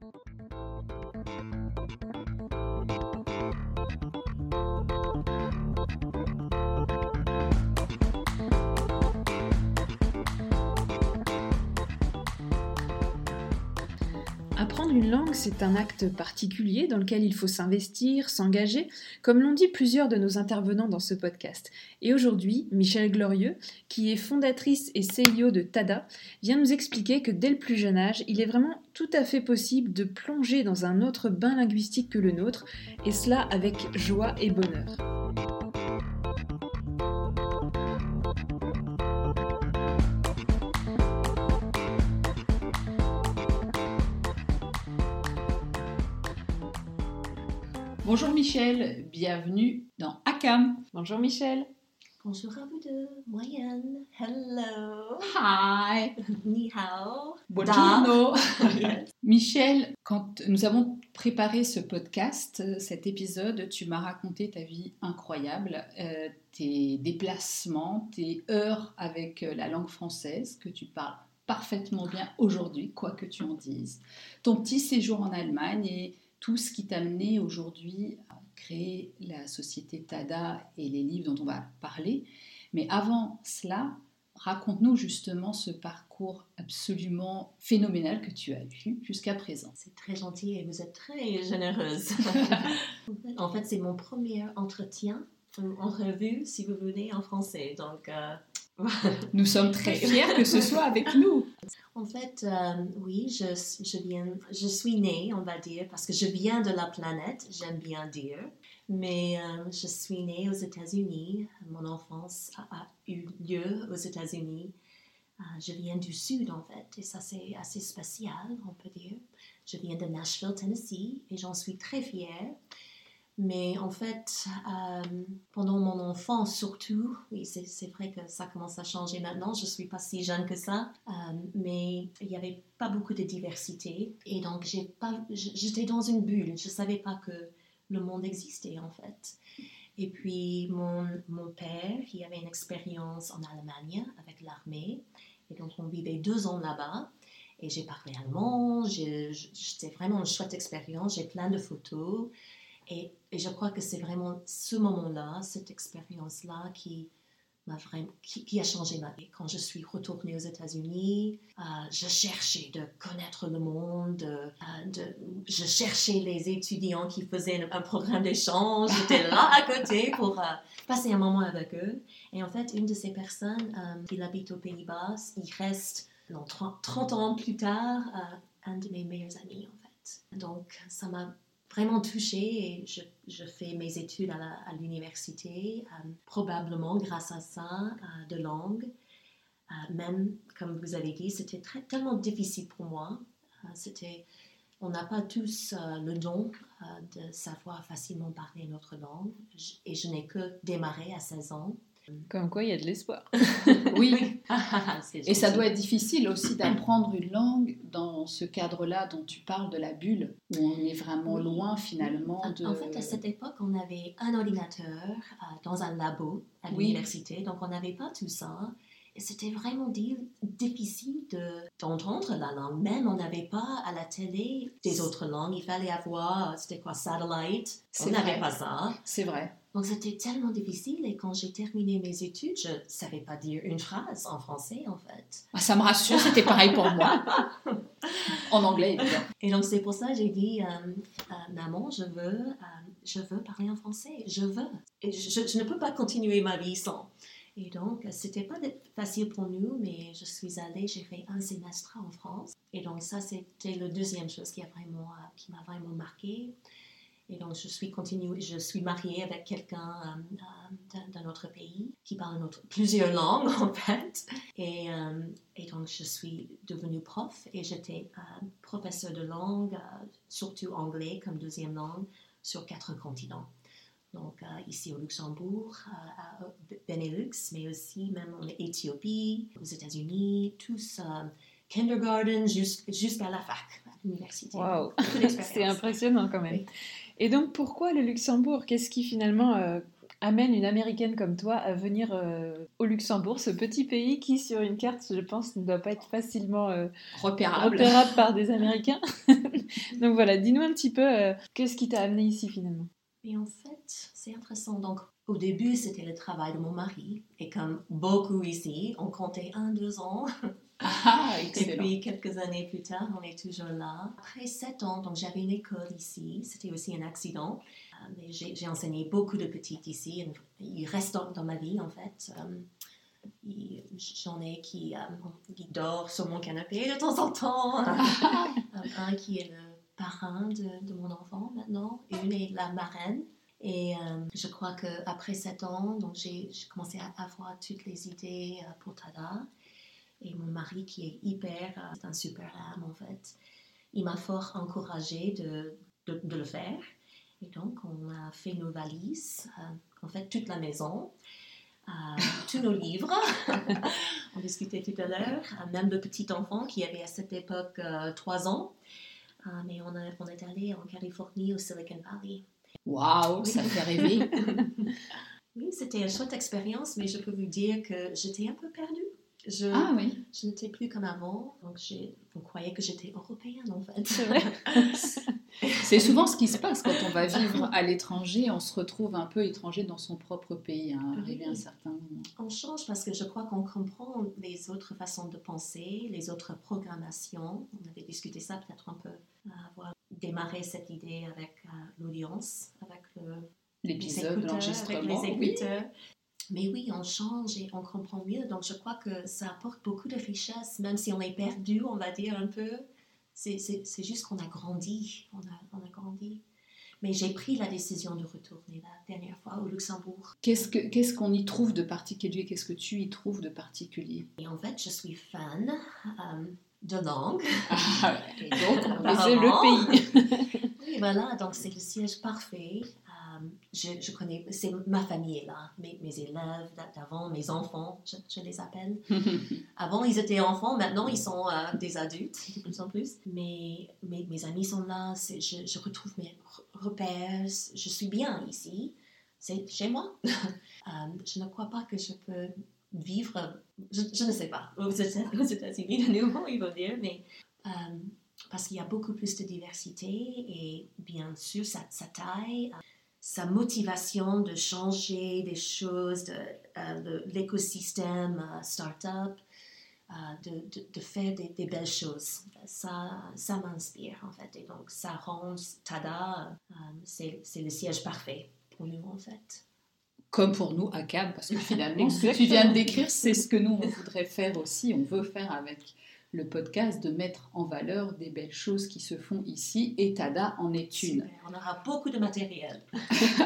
Thank you. Une langue, c'est un acte particulier dans lequel il faut s'investir, s'engager, comme l'ont dit plusieurs de nos intervenants dans ce podcast. Et aujourd'hui, Michel Glorieux, qui est fondatrice et CEO de TADA, vient nous expliquer que dès le plus jeune âge, il est vraiment tout à fait possible de plonger dans un autre bain linguistique que le nôtre, et cela avec joie et bonheur. Bonjour Michel, bienvenue dans ACAM. Bonjour Michel. Bonjour à vous deux, moyenne. Hello. Hi. Ni hao. Buongiorno. Michel, quand nous avons préparé ce podcast, cet épisode, tu m'as raconté ta vie incroyable, euh, tes déplacements, tes heures avec euh, la langue française que tu parles parfaitement bien aujourd'hui, quoi que tu en dises. Ton petit séjour en Allemagne et tout ce qui t'a mené aujourd'hui à créer la société TADA et les livres dont on va parler. Mais avant cela, raconte-nous justement ce parcours absolument phénoménal que tu as eu jusqu'à présent. C'est très gentil et vous êtes très généreuse. en fait, c'est mon premier entretien, entrevue, si vous voulez, en français. Donc, euh, nous sommes très fiers que ce soit avec nous. En fait, euh, oui, je, je, viens, je suis née, on va dire, parce que je viens de la planète, j'aime bien dire, mais euh, je suis née aux États-Unis. Mon enfance a, eu lieu aux États-Unis. Euh, je viens du Sud, en fait, et ça, c'est assez spécial, on peut dire. Je viens de Nashville, Tennessee, et j'en suis très fière. Mais en fait, euh, pendant mon enfance surtout, oui, c'est vrai que ça commence à changer maintenant, je ne suis pas si jeune que ça, euh, mais il n'y avait pas beaucoup de diversité. Et donc, j'étais dans une bulle, je ne savais pas que le monde existait en fait. Et puis, mon, mon père, il avait une expérience en Allemagne avec l'armée, et donc on vivait deux ans là-bas. Et j'ai parlé allemand, c'était vraiment une chouette expérience, j'ai plein de photos. Et, je crois que c'est vraiment ce moment-là, cette expérience-là qui, vraiment, qui, a changé ma vie. Quand je suis retournée aux États-Unis, euh, je cherchais de connaître le monde, euh, je cherchais les étudiants qui faisaient un, programme d'échange, j'étais là à côté pour euh, passer un moment avec eux. Et en fait, une de ces personnes, qui habite aux Pays-Bas, il reste 30, 30, ans plus tard, un de mes meilleurs amis en fait. Donc, ça m'a vraiment touchée et je, fais mes études à l'université, euh, probablement grâce à ça, euh, de langue. Euh, même, comme vous avez dit, c'était tellement difficile pour moi. c'était, on n'a pas tous le don de savoir facilement parler notre langue et je n'ai que démarré à 16 ans. Comme quoi, il y a de l'espoir. oui. Et ça doit être difficile aussi d'apprendre une langue dans ce cadre-là dont tu parles de la bulle, où on est vraiment loin finalement de... En fait, à cette époque, on avait un ordinateur euh, dans un labo à l'université, donc on n'avait pas tout ça. Et c'était vraiment difficile d'entendre la langue. Même on n'avait pas à la télé des autres langues. Il fallait avoir, c'était quoi, satellite. On n'avait pas ça. C'est vrai. Donc c'était tellement difficile et quand j'ai terminé mes études, je ne savais pas dire une phrase en français en fait. Ah, ça me rassure, c'était pareil pour moi. en anglais. Et donc c'est pour ça que j'ai dit, euh, euh, maman, je veux, euh, je veux parler en français, je veux. Et je, je, ne peux pas continuer ma vie sans. Et donc c'était pas facile pour nous, mais je suis allée, j'ai fait un semestre en France. Et donc ça c'était la deuxième chose qui a vraiment, qui m'a vraiment marqué. Et donc, je suis continuée, je suis mariée avec quelqu'un euh, euh, d'un autre pays qui parle autre, plusieurs langues, en fait. Et, euh, et, donc, je suis devenue prof et j'étais professeur de langue, surtout anglais comme deuxième langue, sur quatre continents. Donc, ici au Luxembourg, à Benelux, mais aussi même en Éthiopie, aux États-Unis, tous kindergarten jusqu'à la fac, à l'université. Wow, c'est impressionnant quand même. Et donc, pourquoi le Luxembourg? Qu'est-ce qui finalement euh, amène une américaine comme toi à venir euh, au Luxembourg, ce petit pays qui, sur une carte, je pense, ne doit pas être facilement euh, repérable. par des Américains Donc voilà, dis-nous un petit peu euh, qu'est-ce qui t'a amené ici finalement? Et en fait, c'est intéressant. Donc, au début, c'était le travail de mon mari. Et comme beaucoup ici, on comptait un, deux ans. Ah, Et puis, quelques années plus tard, on est toujours là. Après sept ans, donc j'avais une école ici. C'était aussi un accident. Euh, mais j'ai enseigné beaucoup de petites ici. Ils restent dans, ma vie, en fait. Euh, J'en ai qui, euh, qui dort sur mon canapé de temps en temps. Euh, un qui est le parrain de, de mon enfant maintenant. Une est la marraine. Et euh, je crois qu'après sept ans, donc j'ai commencé à avoir toutes les idées pour Tada. Et mon mari, qui est hyper, euh, c'est un super âme en fait, il m'a fort encouragé de, de, de le faire. Et donc, on a fait nos valises, euh, en fait, toute la maison, euh, tous nos livres. on discutait tout à l'heure, même le petit enfant qui avait à cette époque euh, trois ans. Mais on, a- on est allé en Californie, au Silicon Valley. Waouh, ça fait rêver. Oui, c'était une chouette expérience, mais je peux vous dire que j'étais un peu perdue. Je, Ah oui. je n'étais plus comme avant, donc on croyait que j'étais européenne en fait. C'est souvent ce qui se passe quand on va vivre à l'étranger, on se retrouve un peu étranger dans son propre pays, hein, arrivé à un certain moment. On change parce que je crois qu'on comprend les autres façons de penser, les autres programmations. On avait discuté ça peut-être un peu, avoir démarré cette idée avec euh, l'audience, avec le, L'épisode, écouteurs, l'enregistrement. avec les oui. Mais oui, on change et on comprend mieux. Donc je crois que ça apporte beaucoup de richesse, même si on est perdu, on va dire un peu. C'est- juste qu'on a grandi. On a, on a grandi. Mais j'ai pris la décision de retourner la dernière fois au Luxembourg. Qu'est-ce que- qu'est-ce qu'on y trouve de particulier? Qu'est-ce que tu y trouves de particulier? Et en fait, je suis fan euh, de langue. ah, Et donc, on le pays. Oui, voilà, donc c'est le siège parfait. Euh, je, je connais, c'est ma famille est là, mes, mes élèves d'a- d'avant, mes enfants, je, je les appelle. Avant, ils étaient enfants, maintenant, ils sont euh, des adultes, de plus en plus. Mais mes, mes amis sont là, je, je retrouve mes re- repères, je suis bien ici, c'est chez moi. Euh, je ne crois pas que je peux vivre, je, ne sais pas, aux Éta- aux États-Unis de nouveau, il faut dire, mais parce qu'il y a beaucoup plus de diversité et bien sûr, sa, sa taille, sa motivation de changer des choses, de, euh, l'écosystème euh, start-up, euh, de, de- de faire des, des belles choses. Ça, ça m'inspire en fait. Et donc, ça rend Tada, euh, c'est c'est le siège parfait pour nous en fait. Comme pour nous à CAB, parce que finalement, ce que tu viens de décrire, c'est ce que nous, on voudrait faire aussi. On veut faire avec le podcast, de mettre en valeur des belles choses qui se font ici. Et Tada en est une. Super. On aura beaucoup de matériel.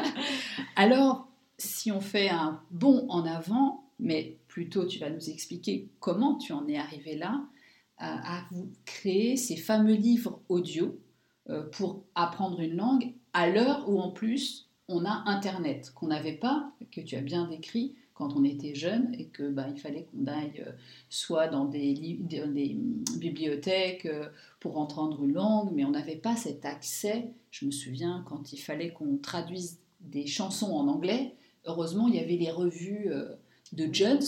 Alors, si on fait un bond en avant, mais plutôt tu vas nous expliquer comment tu en es arrivé là, à, à vous créer ces fameux livres audio euh, pour apprendre une langue à l'heure où en plus on a Internet, qu'on n'avait pas, que tu as bien décrit quand on était jeune et que bah, il fallait qu'on aille euh, soit dans des, bibliothèques euh, pour entendre une langue, mais on n'avait pas cet accès. Je me souviens quand il fallait qu'on traduise des chansons en anglais, heureusement il y avait les revues euh, de Jones.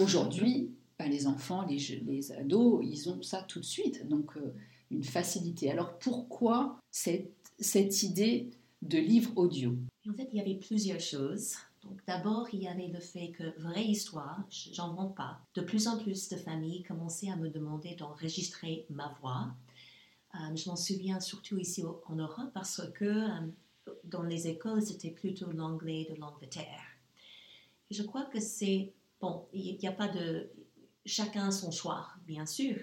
Aujourd'hui, bah, les enfants, les, ados, ils ont ça tout de suite, donc une facilité. Alors pourquoi cette, cette idée de livre audio? En fait, il y avait plusieurs choses. Donc, d'abord, il y avait le fait que, vraie histoire, j'en vends pas. De plus en plus de familles commençaient à me demander d'enregistrer ma voix. Euh, je m'en souviens surtout ici en Europe parce que euh, dans les écoles, c'était plutôt l'anglais de l'Angleterre. Et je crois que c'est. Bon, il n'y a pas de. Chacun son choix, bien sûr.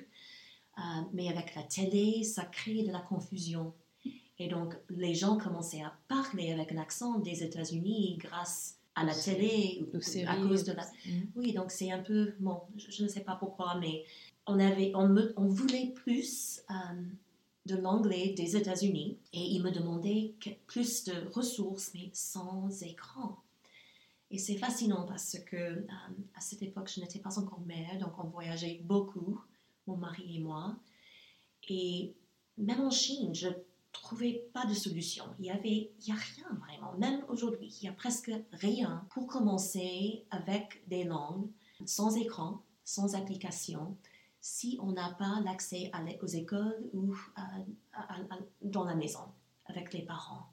Euh, mais avec la télé, ça crée de la confusion. Et donc, les gens commençaient à parler avec l'accent des États-Unis grâce à la télé, ou- à cause de la... Oui, donc c'est un peu... Bon, je, je ne sais pas pourquoi, mais on, avait, on, me- on voulait plus euh, de l'anglais des États-Unis et ils me demandaient plus de ressources, mais sans écran. Et c'est fascinant parce que euh, à cette époque, je n'étais pas encore mère, donc on voyageait beaucoup, mon mari et moi. Et même en Chine, je trouvais pas de solution. Il y avait, il y a rien vraiment. Même aujourd'hui, il y a presque rien pour commencer avec des langues sans écran, sans application, si on n'a pas l'accès aux écoles ou dans la maison avec les parents.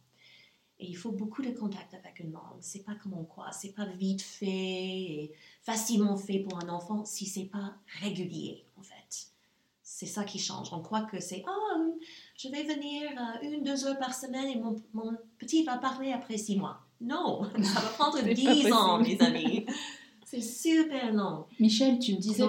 Et il faut beaucoup de contact avec une langue. C'est pas comme on croit. C'est pas vite fait et facilement fait pour un enfant si c'est pas régulier, en fait. C'est ça qui change. On croit que c'est oh, je vais venir euh, une, deux heures par semaine et mon, mon, petit va parler après six mois. Non, ça va prendre dix ans, mes amis. C'est super long. Michel, tu me disais,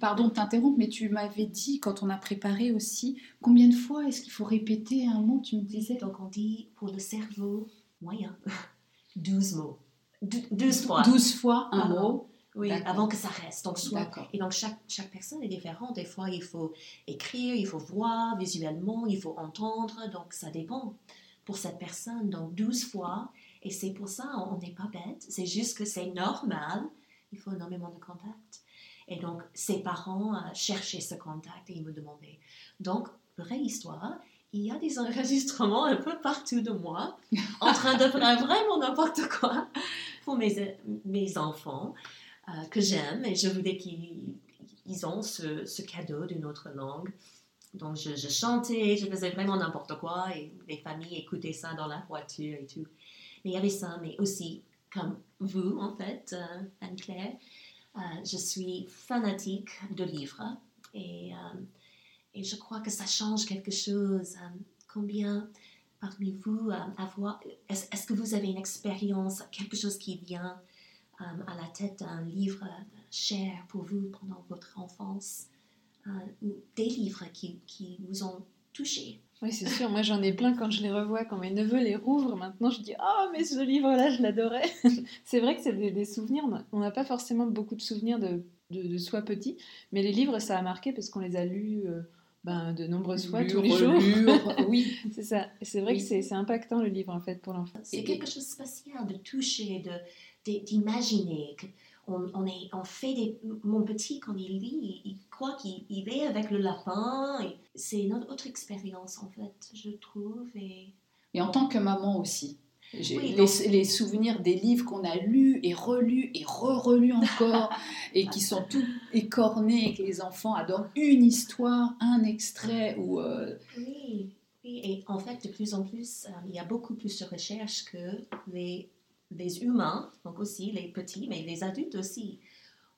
pardon de t'interrompre, mais tu m'avais dit quand on a préparé aussi, combien de fois est-ce qu'il faut répéter un mot Tu me disais? Donc on dit pour le cerveau moyen, 12 mots. 12 fois. 12 fois un mot. Oui, avant que ça reste. Donc, soit, et donc chaque, chaque personne est différente. Des fois, il faut écrire, il faut voir visuellement, il faut entendre. Donc ça dépend pour cette personne. Donc 12 fois. Et c'est pour ça, on n'est pas bête. C'est juste que c'est normal il faut énormément de contact. Et donc, ses parents euh, cherchaient ce contact et ils me demandaient. Donc, vraie histoire, il y a des enregistrements un peu partout de moi, en train de faire vraiment n'importe quoi pour mes, mes enfants euh, que j'aime et je voulais qu'ils ont ce, cadeau d'une autre langue. Donc, je, je, chantais, je faisais vraiment n'importe quoi et les familles écoutaient ça dans la voiture et tout. Mais il y avait ça, mais aussi comme vous, en fait, euh, Anne-Claire. Euh, je suis fanatique de livres et, et, je crois que ça change quelque chose. combien parmi vous avoir, est-ce, que vous avez une expérience, quelque chose qui vient à la tête d'un livre cher pour vous pendant votre enfance, ou des livres qui, qui vous ont touché oui, c'est sûr. Moi, j'en ai plein quand je les revois, quand mes neveux les rouvrent. Maintenant, je dis Oh, mais ce livre-là, je l'adorais. c'est vrai que c'est des, souvenirs. On n'a pas forcément beaucoup de souvenirs de, de, soi petit, mais les livres, ça a marqué parce qu'on les a lus. Euh, ben, de nombreuses fois tous les jours. oui, c'est ça. C'est vrai que c'est impactant le livre en fait pour l'enfant. C'est quelque chose de spécial de toucher, d'imaginer. De, on, est, on fait des... Mon petit, quand il lit, il, croit qu'il est avec le lapin. C'est une autre expérience, en fait, je trouve. Et, et en tant que maman aussi. J'ai les, souvenirs des livres qu'on a lus et relus et re-relus encore et qui sont tout écornés et que les enfants adorent une histoire, un extrait ou... Euh, oui, oui, et en fait, de plus en plus, euh, il y a beaucoup plus de recherches que les les humains, donc aussi les petits, mais les adultes aussi,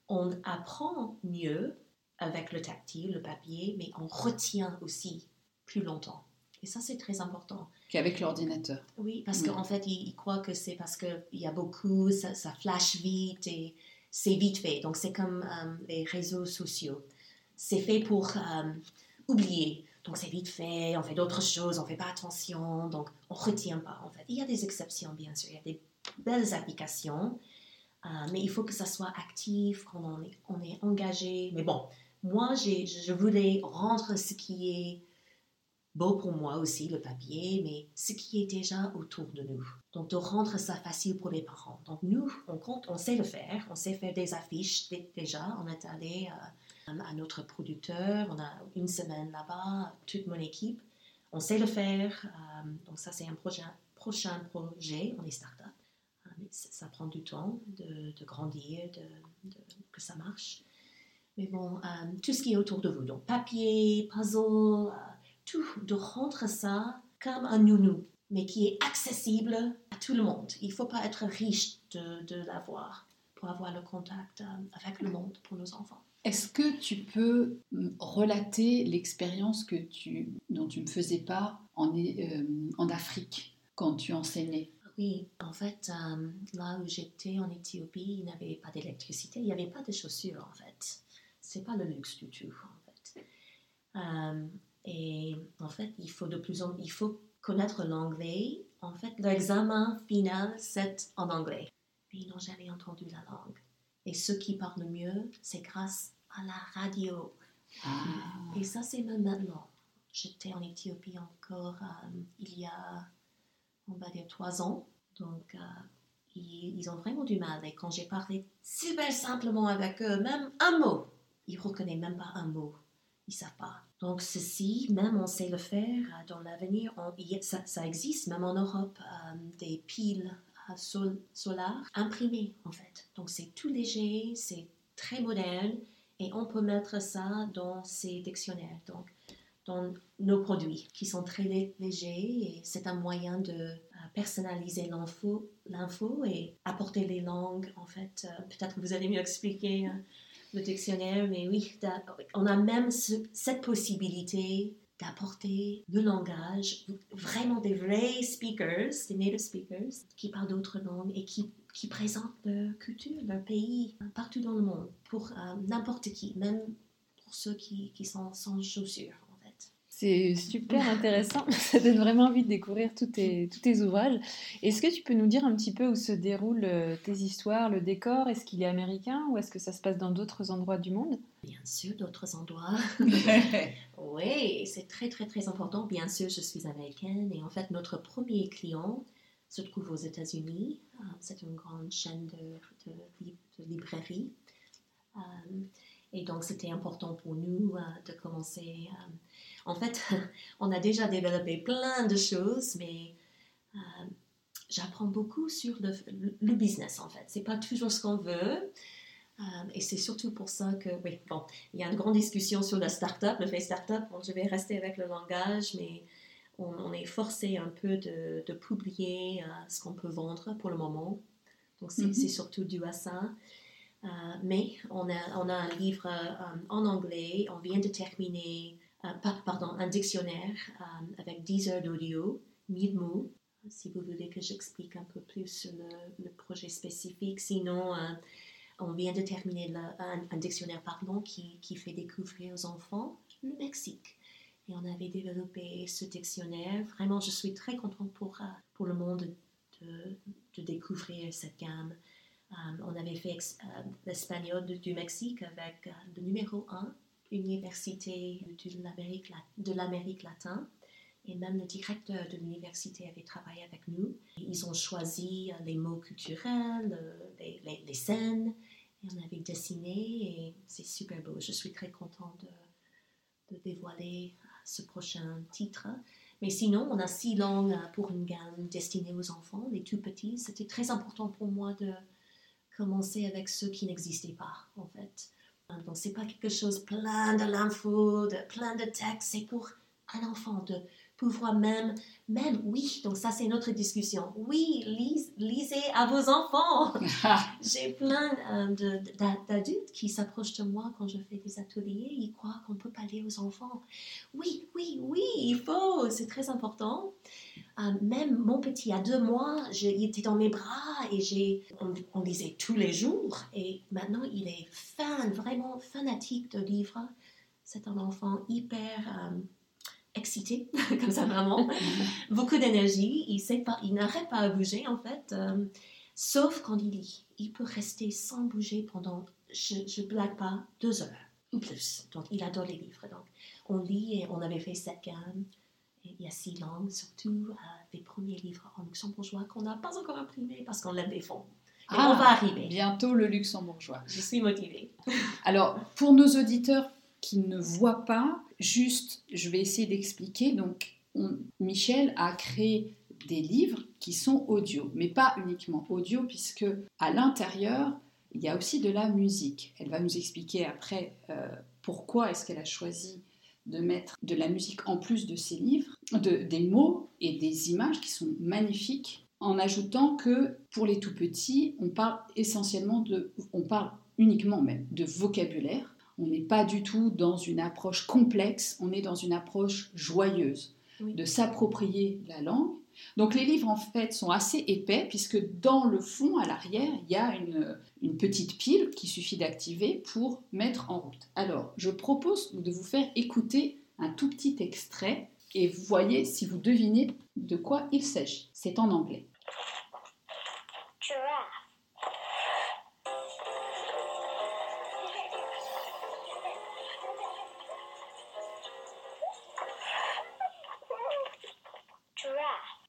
on apprend mieux avec le tactile, le papier, mais on retient aussi plus longtemps. Et ça, c'est très important. Qu'avec l'ordinateur. Oui, parce qu'en fait, ils, croient que c'est parce qu'il y a beaucoup, ça, ça, flash vite et c'est vite fait. Donc, c'est comme euh, les réseaux sociaux. C'est fait pour euh, oublier. Donc, c'est vite fait, on fait d'autres choses, on ne fait pas attention, donc on ne retient pas, en fait. Il y a des exceptions, bien sûr. Il y a des belles applications, euh, mais il faut que ça soit actif, est, on est engagé. Mais bon, moi, je voulais rendre ce qui est beau pour moi aussi, le papier, mais ce qui est déjà autour de nous. Donc, de rendre ça facile pour les parents. Donc, nous, on compte, on sait le faire, on sait faire des affiches déjà. On est allé euh, à notre producteur, on a une semaine là-bas, toute mon équipe. On sait le faire. Euh, donc, ça, c'est un prochain, prochain projet. On est start-up ça prend du temps de, grandir, de, que ça marche. Mais bon, euh, tout ce qui est autour de vous, donc papier, puzzle, euh, tout, de rendre ça comme un nounou, mais qui est accessible à tout le monde. Il ne faut pas être riche de, l'avoir pour avoir le contact euh, avec le monde pour nos enfants. Est-ce que tu peux relater l'expérience que tu, dont tu me faisais part en Afrique quand tu enseignais? Oui, en fait, euh, là où j'étais en Éthiopie, il n'y avait pas d'électricité, il n'y avait pas de chaussures en fait. C'est pas le luxe du tout en fait. Euh, et en fait, il faut de plus en il faut connaître l'anglais. En fait, l'examen final c'est en anglais. Mais ils n'ont jamais entendu la langue. Et ceux qui parlent mieux, c'est grâce à la radio. Ah. Et ça, c'est même maintenant. J'étais en Éthiopie encore euh, il y a on va dire trois ans. Donc, euh, ils, ont vraiment du mal. Et quand j'ai parlé super simplement avec eux, même un mot, ils ne reconnaissent même pas un mot. Ils ne savent pas. Donc, ceci, même on sait le faire euh, dans l'avenir. Ça, existe, même en Europe, euh, des piles sol, solaires imprimées, en fait. Donc, c'est tout léger, c'est très moderne et on peut mettre ça dans ces dictionnaires. Donc, dans nos produits qui sont très légers et c'est un moyen de euh, personnaliser l'info, et apporter les langues. En fait, euh, peut-être que vous allez mieux expliquer le dictionnaire, mais oui, on a même cette possibilité d'apporter le langage, vraiment des vrais speakers, des native speakers, qui parlent d'autres langues et qui, présentent leur culture, leur pays partout dans le monde, pour euh, n'importe qui, même pour ceux qui sont sans chaussures. C'est super intéressant. Ça donne vraiment envie de découvrir tous tes, tous tes ouvrages. Est-ce que tu peux nous dire un petit peu où se déroulent euh, tes histoires, le décor? Est-ce qu'il est américain ou est-ce que ça se passe dans d'autres endroits du monde? Bien sûr, d'autres endroits. oui, c'est très, très, très important. Bien sûr, je suis américaine et en fait, notre premier client se trouve aux États-Unis. Euh, c'est une grande chaîne de, de, librairies. Euh, et donc, c'était important pour nous de commencer en fait, on a déjà développé plein de choses, mais euh, j'apprends beaucoup sur le, business, en fait. C'est pas toujours ce qu'on veut. Euh, et c'est surtout pour ça que, oui, bon, il y a une grande discussion sur la start-up, le fait start-up. Bon, je vais rester avec le langage, mais on, est forcé un peu de, publier euh, ce qu'on peut vendre pour le moment. Donc, c'est mm-hmm. surtout dû à ça. mais on a, on a un livre en anglais, on vient de terminer pardon, un dictionnaire euh, avec 10 heures d'audio, 1000 mots. Si vous voulez que j'explique un peu plus le, projet spécifique, sinon euh, on vient de terminer un, dictionnaire pardon, qui, qui, fait découvrir aux enfants le Mexique. Et on avait développé ce dictionnaire. Vraiment, je suis très contente pour, euh, pour le monde de, de découvrir cette gamme. on avait fait l'espagnol du Mexique avec le numéro 1 université de l'Amérique latine. Et même le directeur de l'université avait travaillé avec nous. Ils ont choisi les mots culturels, les, les, scènes, et on avait dessiné, et c'est super beau. Je suis très contente de, de, dévoiler ce prochain titre. Mais sinon, on a six langues pour une gamme destinée aux enfants, les tout petits. C'était très important pour moi de commencer avec ceux qui n'existaient pas, en fait. Donc, c'est pas quelque chose plein de l'info, plein de textes, c'est pour un enfant de pouvoir même, même, oui, donc ça c'est notre discussion. Oui, lisez à vos enfants. J'ai plein euh, d'adultes qui s'approchent de moi quand je fais des ateliers, ils croient qu'on peut parler aux enfants. Oui, oui, oui, il faut, c'est très important. Euh, même mon petit, à deux mois, il était dans mes bras et j'ai, on, lisait tous les jours. Et maintenant, il est fan, vraiment fanatique de livres. C'est un enfant hyper euh, excité, comme ça vraiment. Beaucoup d'énergie. Il sait pas, il n'arrête pas à bouger en fait, euh, sauf quand il lit. Il peut rester sans bouger pendant, je ne blague pas, deux heures ou plus. Donc, il adore les livres. Donc, on lit et on avait fait cette gamme il y a six langues, surtout euh, des premiers livres en luxembourgeois qu'on n'a pas encore imprimés parce qu'on l'a des fonds. Ah, on va arriver. Bientôt le luxembourgeois. Je suis motivée. Alors, pour nos auditeurs qui ne voient pas, juste, je vais essayer d'expliquer. Donc, Michel a créé des livres qui sont audio, mais pas uniquement audio, puisque à l'intérieur, il y a aussi de la musique. Elle va nous expliquer après euh, pourquoi est-ce qu'elle a choisi de mettre de la musique en plus de ses livres, de, des mots et des images qui sont magnifiques, en ajoutant que pour les tout petits, on parle essentiellement de, on parle uniquement même de vocabulaire. On n'est pas du tout dans une approche complexe, on est dans une approche joyeuse, de s'approprier la langue donc les livres en fait sont assez épais puisque dans le fond, à l'arrière, il y a une, petite pile qu'il suffit d'activer pour mettre en route. Alors je propose de vous faire écouter un tout petit extrait et vous voyez si vous devinez de quoi il s'agit. C'est en anglais.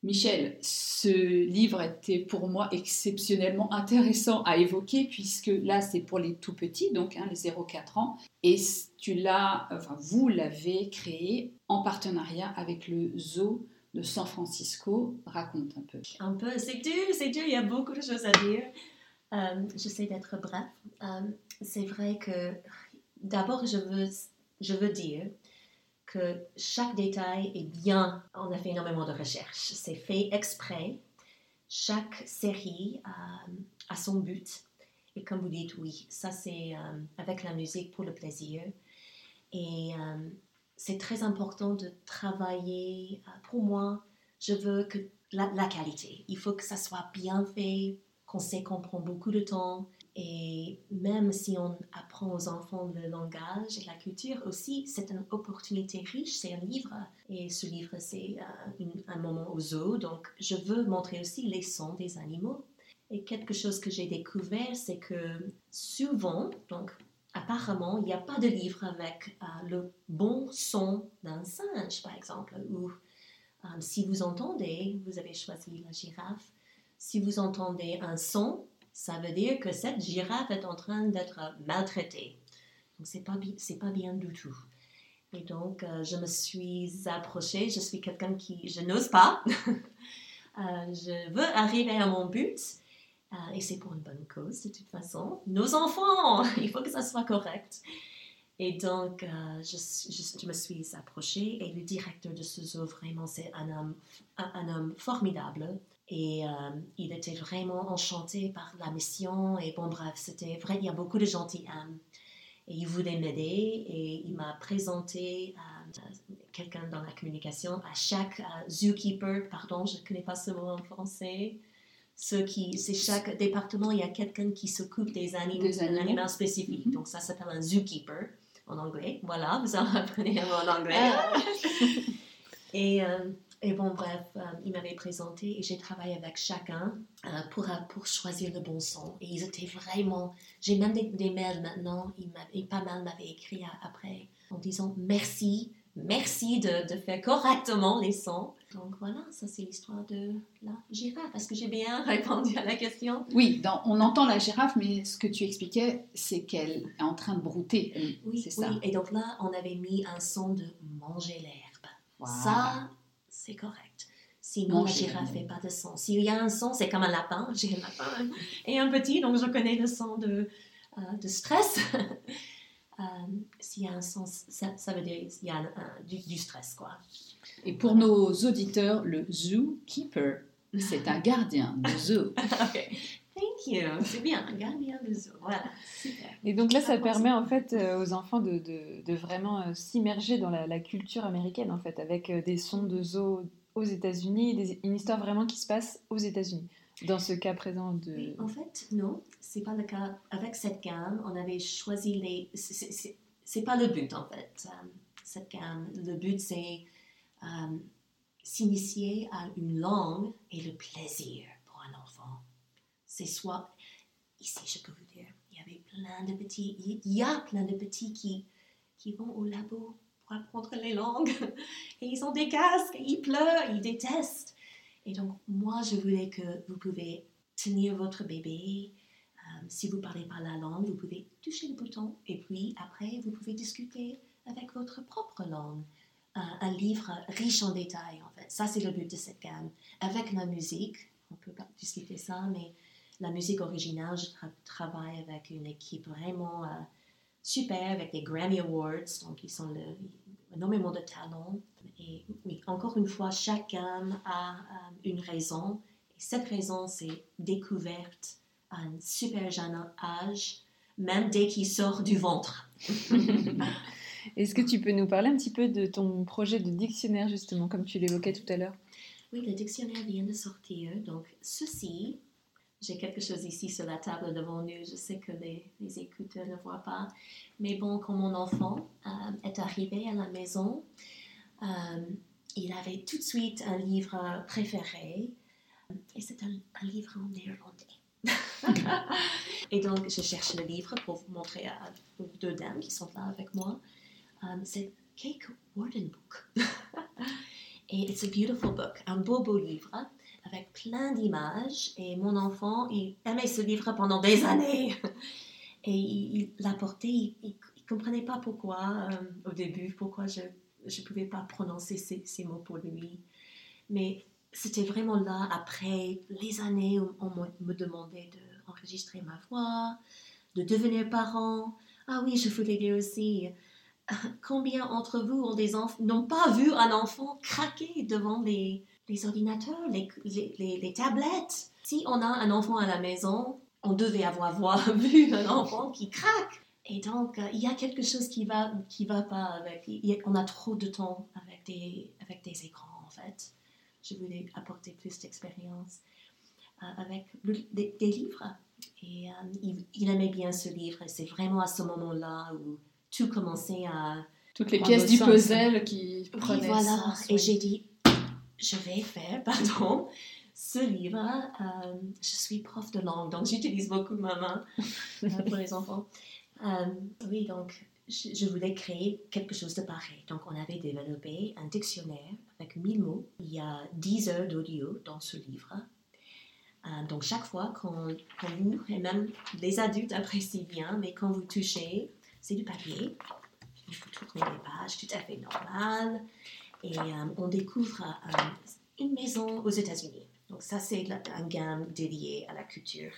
Michel, ce livre était pour moi exceptionnellement intéressant à évoquer puisque là c'est pour les tout petits, donc hein, les 0-4 ans, et tu l'as, vous l'avez créé en partenariat avec le zoo de San Francisco. Raconte un peu. Un peu, c'est dur, c'est dur, il y a beaucoup de choses à dire. Euh, J'essaie d'être bref. Euh, c'est vrai que d'abord je veux, je veux dire que chaque détail est bien. On a fait énormément de recherches. C'est fait exprès. Chaque série a, son but. Et comme vous dites, oui, ça c'est euh, avec la musique pour le plaisir. Et euh, c'est très important de travailler. Euh, pour moi, je veux que la, la, qualité. Il faut que ça soit bien fait, qu'on sait qu'on prend beaucoup de temps, et même si on apprend aux enfants le langage et la culture aussi, c'est une opportunité riche, c'est un livre. Et ce livre, c'est euh, un moment au zoo. Donc, je veux montrer aussi les sons des animaux. Et quelque chose que j'ai découvert, c'est que souvent, donc apparemment, il n'y a pas de livre avec euh, le bon son d'un singe, par exemple. Ou euh, si vous entendez, vous avez choisi la girafe, si vous entendez un son, ça veut dire que cette girafe est en train d'être maltraitée. Donc, c'est pas, pas bien du tout. Et donc, euh, je me suis approchée. Je suis quelqu'un qui, je n'ose pas. Euh, je veux arriver à mon but. Euh, et c'est pour une bonne cause, de toute façon. Nos enfants, il faut que ça soit correct. Et donc, je, je, me suis approchée. Et le directeur de ce zoo, vraiment, c'est un homme, un homme formidable. Et euh, il était vraiment enchanté par la mission. Et bon, bref, c'était vrai, il y a beaucoup de gentilshommes. Et il voulait m'aider et il m'a présenté à quelqu'un dans la communication, à chaque zookeeper, pardon, je ne connais pas ce mot en français. Ceux qui, c'est chaque département, il y a quelqu'un qui s'occupe des animaux, des animaux. Mm-hmm. Donc ça s'appelle un zookeeper en anglais. Voilà, vous en apprenez un mot en anglais. Ah. et euh, et bon, bref, euh, il m'avait présenté et j'ai travaillé avec chacun euh, pour, euh, pour choisir le bon son. Et ils étaient vraiment. J'ai même des, mails maintenant, et pas mal m'avaient écrit après en disant merci, merci de, de, faire correctement les sons. Donc voilà, ça c'est l'histoire de la girafe. Est-ce que j'ai bien répondu à la question? Oui, on entend la girafe, mais ce que tu expliquais, c'est qu'elle est en train de brouter. Oui, c'est ça. Et donc là, on avait mis un son de manger l'herbe. Ça, c'est correct. Sinon, la girafe fait pas de son. S'il y a un son, c'est comme un lapin. J'ai un lapin et un petit, donc je connais le son de, euh, de stress. Euh, s'il y a un son, ça, veut dire qu'il y a du, stress, quoi. Et pour nos auditeurs, le zookeeper, c'est un gardien de zoo. You. C'est bien, un gardien de zoo. Voilà, super. Et donc là, ça permet en fait euh, aux enfants de, de, vraiment s'immerger dans la, la, culture américaine, en fait, avec des sons de zoo aux États-Unis, une histoire vraiment qui se passe aux États-Unis. Dans ce cas présent de... en fait, non, c'est pas le cas. Avec cette gamme, on avait choisi les. C'est pas le but en fait. Euh, cette gamme, le but c'est euh, s'initier à une langue et le plaisir. C'est soit ici, je peux vous dire, il y avait plein de petits, il y a plein de petits qui qui vont au labo pour apprendre les langues. Et ils ont des casques, ils pleurent, ils détestent. Et donc, moi, je voulais que vous pouvez tenir votre bébé. Euh, si vous parlez pas la langue, vous pouvez toucher le bouton. Et puis, après, vous pouvez discuter avec votre propre langue. un livre riche en détails, en fait. Ça, c'est le but de cette gamme. Avec la musique, on peut pas discuter ça, mais la musique originale, je travaille avec une équipe vraiment... Euh, super avec des Grammy Awards, donc ils sont le, énormément de talent. Et oui, encore une fois, chacun a euh, une raison. Et cette raison, c'est découverte à un super jeune âge, même dès qu'il sort du ventre. Est-ce que tu peux nous parler un petit peu de ton projet de dictionnaire, justement, comme tu l'évoquais tout à l'heure? Oui, le dictionnaire vient de sortir. Donc, ceci, j'ai quelque chose ici sur la table devant nous. Je sais que les, écouteurs ne voient pas. Mais bon, quand mon enfant euh, est arrivé à la maison, euh, il avait tout de suite un livre préféré. Et c'est un, livre en néerlandais. et donc, je cherche le livre pour vous montrer à deux dames qui sont là avec moi. Euh, c'est Cake Warden Book. et it's a beautiful book, un beau, beau livre avec plein d'images. Et mon enfant, il aimait ce livre pendant des années. Et il l'apportait, il ne comprenait pas pourquoi, euh, au début, pourquoi je ne pouvais pas prononcer ces, ces, mots pour lui. Mais c'était vraiment là, après les années où on me demandait d'enregistrer ma voix, de devenir parent. Ah oui, je voulais dire aussi. combien d'entre vous n'ont pas vu un enfant craquer devant les, les ordinateurs, les, les, les, tablettes Si on a un enfant à la maison, on devait avoir vu un enfant qui craque. Et donc, euh, il y a quelque chose qui va, qui va pas avec. on a trop de temps avec des, avec des écrans, en fait. Je voulais apporter plus d'expérience euh, avec des, livres. Et euh, il, aimait bien ce livre. Et c'est vraiment à ce moment-là où tout commençait à. Toutes les pièces du puzzle qui prenaient voilà. Et j'ai dit, je vais faire, pardon, ce livre. je suis prof de langue, donc j'utilise beaucoup ma main pour les enfants. Euh, oui, donc je, voulais créer quelque chose de pareil. Donc on avait développé un dictionnaire avec 1000 mots. Il y a 10 heures d'audio dans ce livre. Euh, donc chaque fois qu'on vous, et même les adultes apprécient bien, mais quand vous touchez, c'est du papier. Vous tournez les pages, tout à fait normal. Et euh, on découvre une maison aux États-Unis. Donc ça, c'est un gamme dédié à la culture.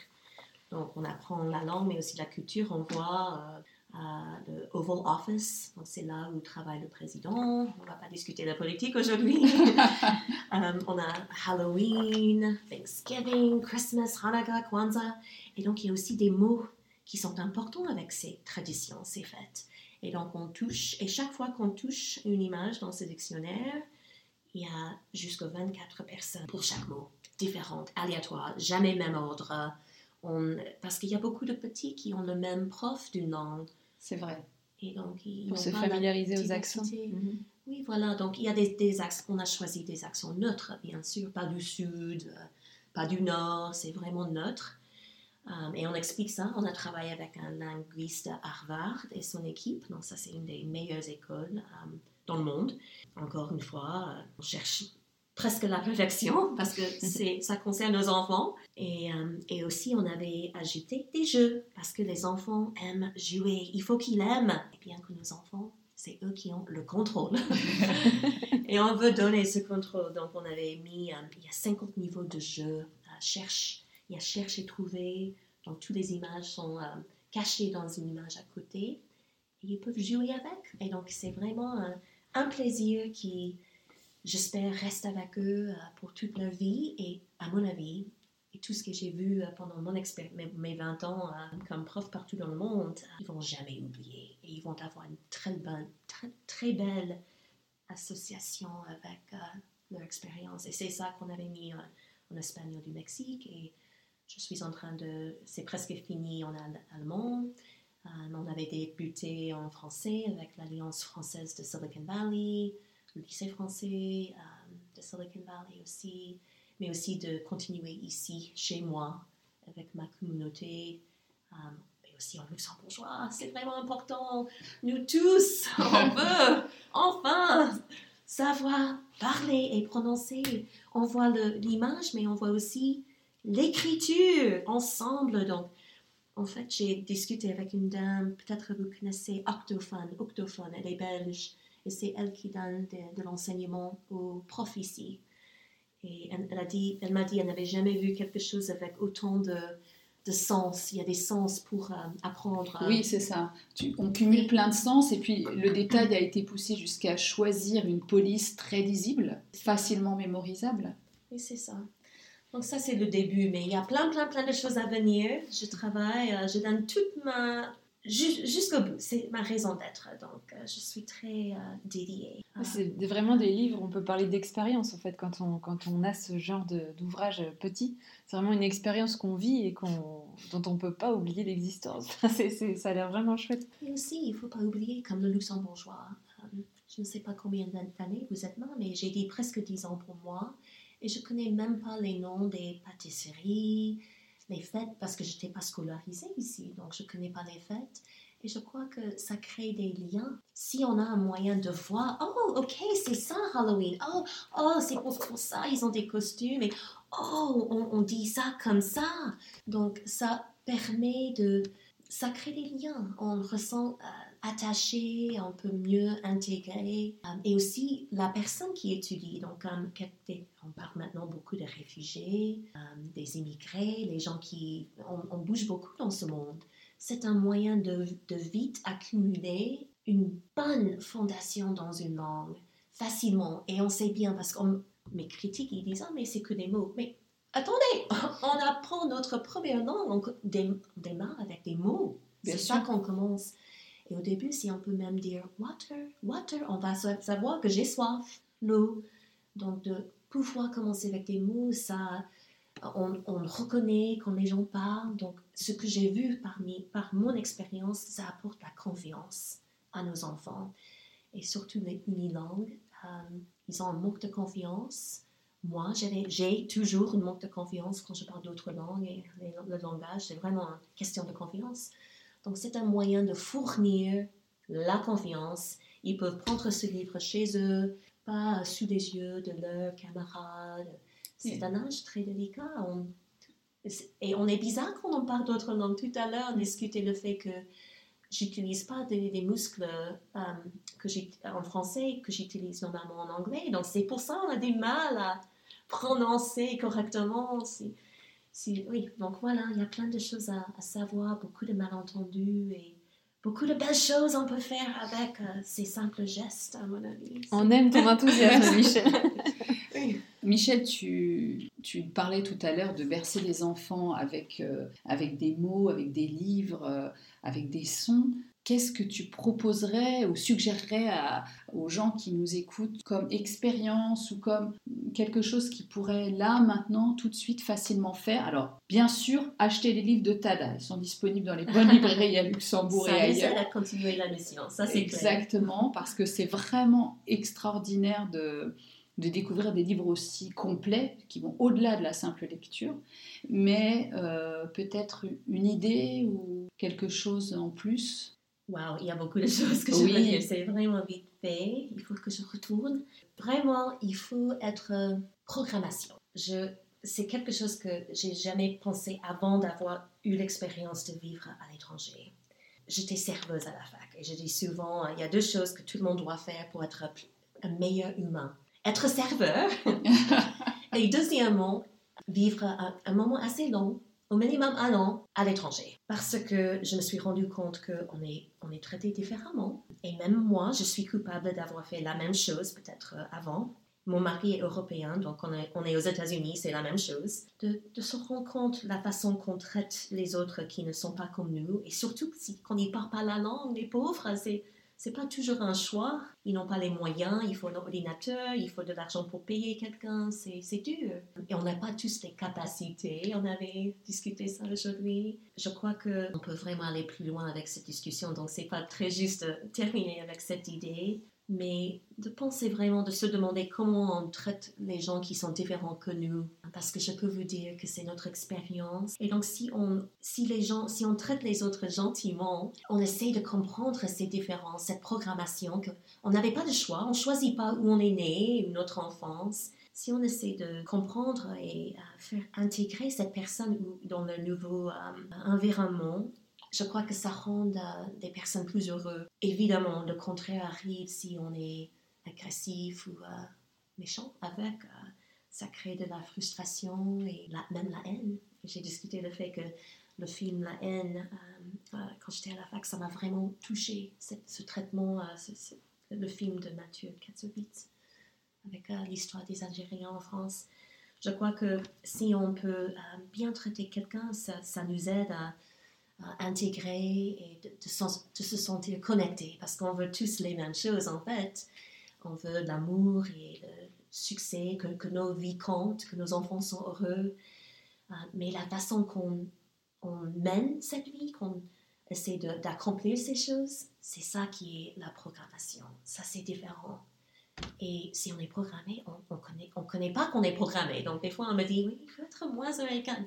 Donc, on apprend la langue, mais aussi la culture. On voit euh, le Oval Office, c'est là où travaille le président. On ne va pas discuter de la politique aujourd'hui. Euh, on a Halloween, Thanksgiving, Christmas, Hanukkah, Kwanzaa. Et donc, il y a aussi des mots qui sont importants avec ces traditions, ces fêtes. Et donc, on touche, et chaque fois qu'on touche une image dans ce dictionnaire, il y a jusqu'à 24 personnes pour chaque mot, différentes, aléatoires, jamais même ordre parce qu'il y a beaucoup de petits qui ont le même prof d'une langue. C'est vrai. Et donc, ils Pour se familiariser aux accents. Oui, voilà. Donc, il y a des, des accents. On a choisi des accents neutres, bien sûr. Pas du sud, euh, pas du nord. C'est vraiment neutre. Euh, et on explique ça. On a travaillé avec un linguiste à Harvard et son équipe. Donc, ça, c'est une des meilleures écoles euh, dans le monde. Encore une fois, on cherche presque la perfection parce que ça concerne nos enfants. Et, euh, et, aussi, on avait ajouté des jeux parce que les enfants aiment jouer. Il faut qu'ils aiment. Et bien que nos enfants, c'est eux qui ont le contrôle. et on veut donner ce contrôle. Donc, on avait mis, euh, il y a 50 niveaux de jeu. Euh, cherche, il y a cherche et trouver. Donc, toutes les images sont cachées dans une image à côté. Et ils peuvent jouer avec. Et donc, c'est vraiment un plaisir qui j'espère, reste avec eux euh, pour toute leur vie. Et à mon avis, et tout ce que j'ai vu euh, pendant mon mes 20 ans euh, comme prof partout dans le monde, ils vont jamais oublier. Et ils vont avoir une très, belle association avec leur expérience. Et c'est ça qu'on avait mis en espagnol du Mexique. Je suis en train de... C'est presque fini en allemand. on avait débuté en français avec l'Alliance française de Silicon Valley le lycée français euh, de Silicon Valley aussi, mais aussi de continuer ici, chez moi, avec ma communauté, euh, et aussi en luxembourgeois. C'est vraiment important. Nous tous, on veut enfin savoir parler et prononcer. On voit l'image, mais on voit aussi l'écriture ensemble. Donc, en fait, j'ai discuté avec une dame, peut-être vous connaissez Octophone, Octophone, elle est belge et c'est elle qui donne de, l'enseignement aux profs ici. Et elle, a dit, elle m'a dit, elle n'avait jamais vu quelque chose avec autant de, de sens. Il y a des sens pour euh, apprendre. Oui, c'est ça. on cumule plein de sens et puis le détail a été poussé jusqu'à choisir une police très lisible, facilement mémorisable. Oui, c'est ça. Donc ça, c'est le début, mais il y a plein, plein, plein de choses à venir. Je travaille, euh, je donne toute ma, jusqu'au bout. C'est ma raison d'être. Donc, euh, je suis très euh, dédiée. C'est vraiment des livres, on peut parler d'expérience en fait quand on, quand on a ce genre d'ouvrage petit. C'est vraiment une expérience qu'on vit et qu'on dont on ne peut pas oublier l'existence. ça a l'air vraiment chouette. Et aussi, il ne faut pas oublier, comme le luxembourgeois, je ne sais pas combien d'années vous êtes là, mais j'ai dit presque 10 ans pour moi. Et je connais même pas les noms des pâtisseries, les fêtes parce que je n'étais pas scolarisée ici, donc je ne connais pas les fêtes. Et je crois que ça crée des liens. Si on a un moyen de voir, oh, ok, c'est ça Halloween. Oh, oh c'est pour, ça, ils ont des costumes. Et oh, on, dit ça comme ça. Donc, ça permet de. Ça crée des liens. On ressent. Euh, attaché, on peut mieux intégrer. Euh, et aussi la personne qui étudie. Donc, on parle maintenant beaucoup de réfugiés, euh, des immigrés, les gens qui... On, bouge beaucoup dans ce monde. C'est un moyen de, de vite accumuler une bonne fondation dans une langue facilement. Et on sait bien, parce que mes critiques, ils disent, ah, mais c'est que des mots. Mais attendez, on apprend notre première langue, on démarre avec des mots. C'est ça qu'on commence. Et au début, si on peut même dire water, water, on va savoir que j'ai soif, l'eau. Donc, de pouvoir commencer avec des mots, ça, on, on reconnaît quand les gens parlent. Donc, ce que j'ai vu parmi, par mon expérience, ça apporte la confiance à nos enfants. Et surtout les unilangues, euh, ils ont un manque de confiance. Moi, j'ai toujours un manque de confiance quand je parle d'autres langues et le langage, c'est vraiment une question de confiance. Donc, c'est un moyen de fournir la confiance. Ils peuvent prendre ce livre chez eux, pas sous les yeux de leurs camarades. C'est un âge très délicat. et on est bizarre quand on parle d'autres langues. Tout à l'heure, on discutait le fait que j'utilise pas des, muscles euh, que en français que j'utilise normalement en anglais. Donc, c'est pour ça qu'on a du mal à prononcer correctement oui, donc voilà, il y a plein de choses à, savoir, beaucoup de malentendus et beaucoup de belles choses on peut faire avec euh, ces simples gestes, à mon avis. On aime ton enthousiasme, Michel. Michel, tu, tu, parlais tout à l'heure de bercer les enfants avec, euh, avec des mots, avec des livres, euh, avec des sons qu'est-ce que tu proposerais ou suggérerais aux gens qui nous écoutent comme expérience ou comme quelque chose qui pourrait là, maintenant, tout de suite, facilement faire? Alors, bien sûr, acheter les livres de Tada. Ils sont disponibles dans les bonnes librairies à Luxembourg et ailleurs. Ça continuer la mission, ça c'est Exactement, parce que c'est vraiment extraordinaire de de découvrir des livres aussi complets qui vont au-delà de la simple lecture, mais euh, peut-être une idée ou quelque chose en plus Wow, il y a beaucoup de choses que je veux dire. C'est vraiment vite fait. Il faut que je retourne. Vraiment, il faut être euh, programmation. Je, c'est quelque chose que j'ai jamais pensé avant d'avoir eu l'expérience de vivre à l'étranger. J'étais serveuse à la fac et je dis souvent, il y a deux choses que tout le monde doit faire pour être un meilleur humain. Être serveur et deuxièmement, vivre un moment assez long au minimum un an à l'étranger. Parce que je me suis rendu compte qu'on est, on est traité différemment. Et même moi, je suis coupable d'avoir fait la même chose peut-être euh, avant. Mon mari est européen, donc on est, on est aux États-Unis, c'est la même chose. De, de, se rendre compte la façon qu'on traite les autres qui ne sont pas comme nous. Et surtout, si, qu'on n'y parle pas la langue, les pauvres, c'est c'est pas toujours un choix. Ils n'ont pas les moyens, il faut un ordinateur, il faut de l'argent pour payer quelqu'un, c'est dur. Et on n'a pas tous les capacités. On avait discuté ça aujourd'hui. Je crois qu'on peut vraiment aller plus loin avec cette discussion, donc c'est pas très juste de terminer avec cette idée mais de penser vraiment, de se demander comment on traite les gens qui sont différents que nous. Parce que je peux vous dire que c'est notre expérience. Et donc, si on, si les gens, si on traite les autres gentiment, on essaie de comprendre ces différences, cette programmation, qu'on n'avait pas de choix, on choisit pas où on est né, notre enfance. Si on essaie de comprendre et euh, faire intégrer cette personne dans le nouveau euh, environnement, je crois que ça rend euh, des personnes plus heureuses. Évidemment, le contraire arrive si on est agressif ou euh, méchant avec. Euh, ça crée de la frustration et même la haine. J'ai discuté le fait que le film La haine, quand j'étais à la fac, ça m'a vraiment touché, ce traitement, le film de Mathieu Katsovitz avec l'histoire des Algériens en France. Je crois que si on peut bien traiter quelqu'un, ça, ça nous aide à intégrer et de, se sentir connecté parce qu'on veut tous les mêmes choses en fait. On veut l'amour et le succès, que, nos vies comptent, que nos enfants sont heureux. Euh, mais la façon qu'on mène cette vie, qu'on essaie d'accomplir ces choses, c'est ça qui est la programmation. Ça, c'est différent. Et si on est programmé, on ne connaît, on connaît pas qu'on est programmé. Donc, des fois, on me dit, oui, il faut être moins américain.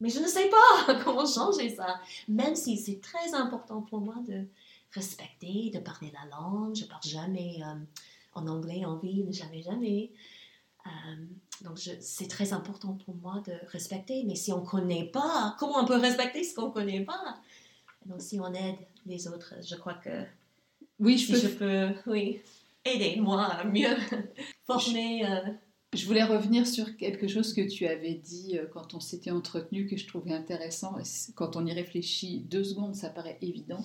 Mais je ne sais pas comment changer ça. Même si c'est très important pour moi de respecter, de parler la langue. Je ne parle jamais euh, en anglais en ville, jamais, jamais. Euh, donc c'est très important pour moi de respecter. Mais si on ne connaît pas, comment on peut respecter ce qu'on ne connaît pas? Donc si on aide les autres, je crois que oui, je, peux... je peux oui, aider moi à mieux former. Euh, Je voulais revenir sur quelque chose que tu avais dit euh, quand on s'était entretenu, que je trouvais intéressant. Quand on y réfléchit deux secondes, ça paraît évident.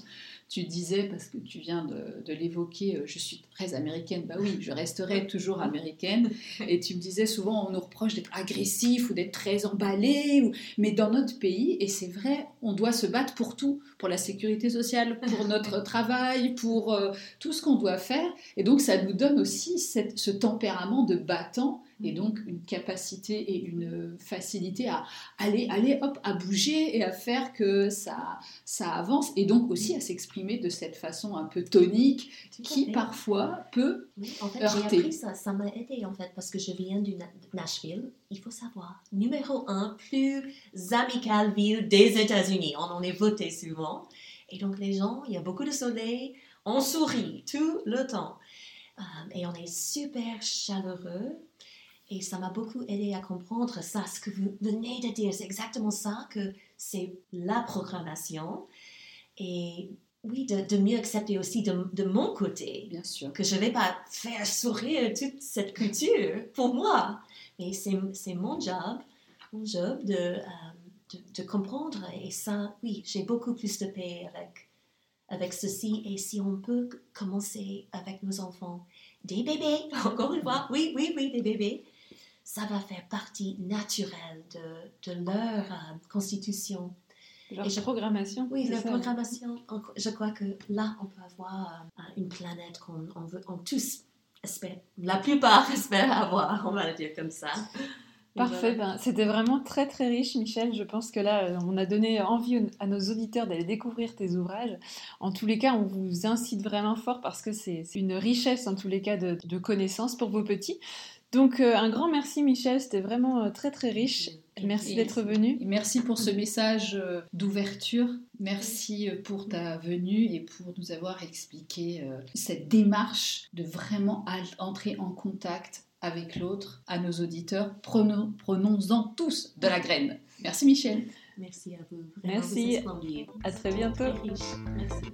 Tu disais, parce que tu viens de, l'évoquer, euh, je suis très américaine. Bah oui, je resterai toujours américaine. Et tu me disais souvent, on nous reproche d'être agressif ou d'être très emballé. Mais dans notre pays, et c'est vrai, on doit se battre pour tout, pour la sécurité sociale, pour notre travail, pour euh, tout ce qu'on doit faire. Et donc, ça nous donne aussi cette, ce tempérament de battant et donc une capacité et une facilité à aller, aller hop, à bouger et à faire que ça, ça avance et donc aussi à s'exprimer de cette façon un peu tonique qui parfois peut oui, en fait, J'ai appris ça, ça m'a aidé en fait parce que je viens du Nashville. Il faut savoir, numéro un, plus amicale ville des États-Unis. On en est voté souvent. Et donc les gens, il y a beaucoup de soleil, on sourit tout le temps. Euh, et on est super chaleureux. Et ça m'a beaucoup aidé à comprendre ça, ce que vous venez de dire. C'est exactement ça, que c'est la programmation. Et oui, de, mieux accepter aussi de, mon côté. Bien sûr. Que je ne vais pas faire sourire toute cette culture pour moi. Mais c'est mon job, mon job de, euh, de, de, comprendre. Et ça, oui, j'ai beaucoup plus de paix avec, avec ceci. Et si on peut commencer avec nos enfants, des bébés, encore une fois, oui, oui, oui, des bébés, ça va faire partie naturelle de, de leur euh, constitution. Leur Et programmation. Oui, leur programmation. Je crois que là, on peut avoir euh, une planète qu'on on veut, on tous espère, la plupart espèrent avoir, on va le dire comme ça. Parfait, ben, c'était vraiment très très riche Michel. Je pense que là, euh, on a donné envie à nos auditeurs d'aller découvrir tes ouvrages. En tous les cas, on vous incite vraiment fort parce que c'est une richesse en tous les cas de, de connaissances pour vos petits. Donc euh, un grand merci Michel, c'était vraiment euh, très très riche. Merci d'être venu. Merci pour ce message euh, d'ouverture. Merci pour ta venue et pour nous avoir expliqué cette démarche de vraiment entrer en contact avec l'autre, à nos auditeurs. Prenons-en tous de la graine. Merci Michel. Merci à vous. Merci. À très bientôt. Merci.